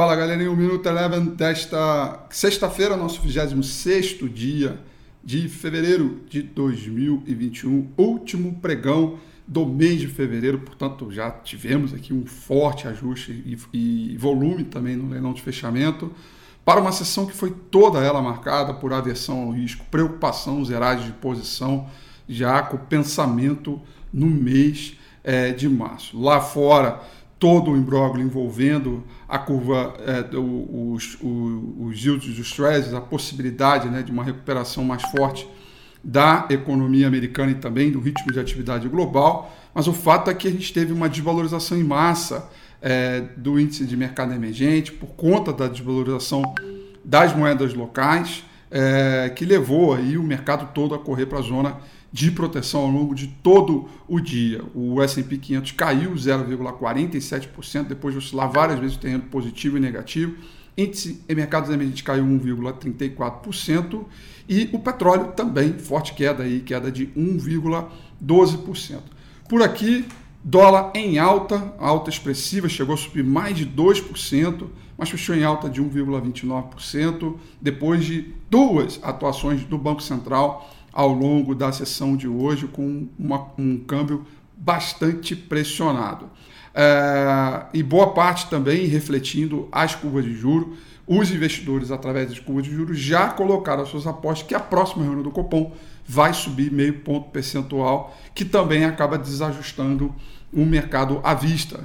Fala galerinha, o Minuto Eleven desta sexta-feira, nosso 26 dia de fevereiro de 2021, último pregão do mês de fevereiro, portanto já tivemos aqui um forte ajuste e, e volume também no leilão de fechamento, para uma sessão que foi toda ela marcada por aversão ao risco, preocupação, zeragem de posição, já com pensamento no mês é, de março. Lá fora, todo o imbróglio envolvendo a curva, é, os, os, os yields dos treasuries, a possibilidade né, de uma recuperação mais forte da economia americana e também do ritmo de atividade global, mas o fato é que a gente teve uma desvalorização em massa é, do índice de mercado emergente por conta da desvalorização das moedas locais, é, que levou aí o mercado todo a correr para a zona de proteção ao longo de todo o dia. O S&P 500 caiu 0,47%, depois de oscilar várias vezes o terreno positivo e negativo. Índice em mercados emergentes caiu 1,34% e o petróleo também, forte queda aí, queda de 1,12%. Por aqui, dólar em alta, alta expressiva, chegou a subir mais de 2%, mas fechou em alta de 1,29%, depois de duas atuações do Banco Central ao longo da sessão de hoje com uma, um câmbio bastante pressionado. É, e boa parte também refletindo as curvas de juros. Os investidores, através das curvas de juros, já colocaram as suas apostas que a próxima reunião do Copom vai subir meio ponto percentual, que também acaba desajustando o mercado à vista,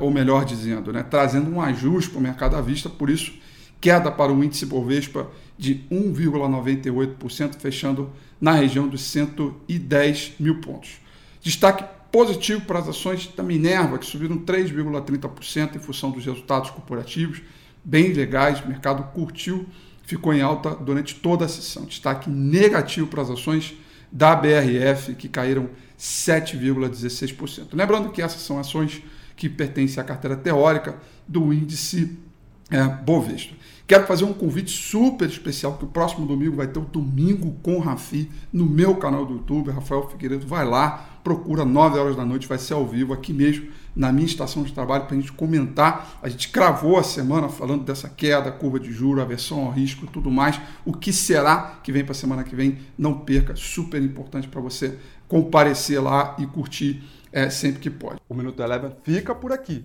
ou melhor dizendo, né, trazendo um ajuste para o mercado à vista, por isso queda para o índice Bovespa de 1,98%, fechando na região dos 110 mil pontos. Destaque positivo para as ações da Minerva, que subiram 3,30% em função dos resultados corporativos, bem legais, o mercado curtiu, ficou em alta durante toda a sessão. Destaque negativo para as ações da BRF, que caíram 7,16%. Lembrando que essas são ações que pertencem à carteira teórica do índice é, Bovespa. Quero fazer um convite super especial, que o próximo domingo vai ter o Domingo com Rafi no meu canal do YouTube, Rafael Figueiredo. Vai lá, procura 9 horas da noite, vai ser ao vivo aqui mesmo, na minha estação de trabalho, para a gente comentar. A gente cravou a semana falando dessa queda, curva de juros, aversão ao risco e tudo mais. O que será que vem para a semana que vem? Não perca, super importante para você comparecer lá e curtir é, sempre que pode. O Minuto Eleven fica por aqui.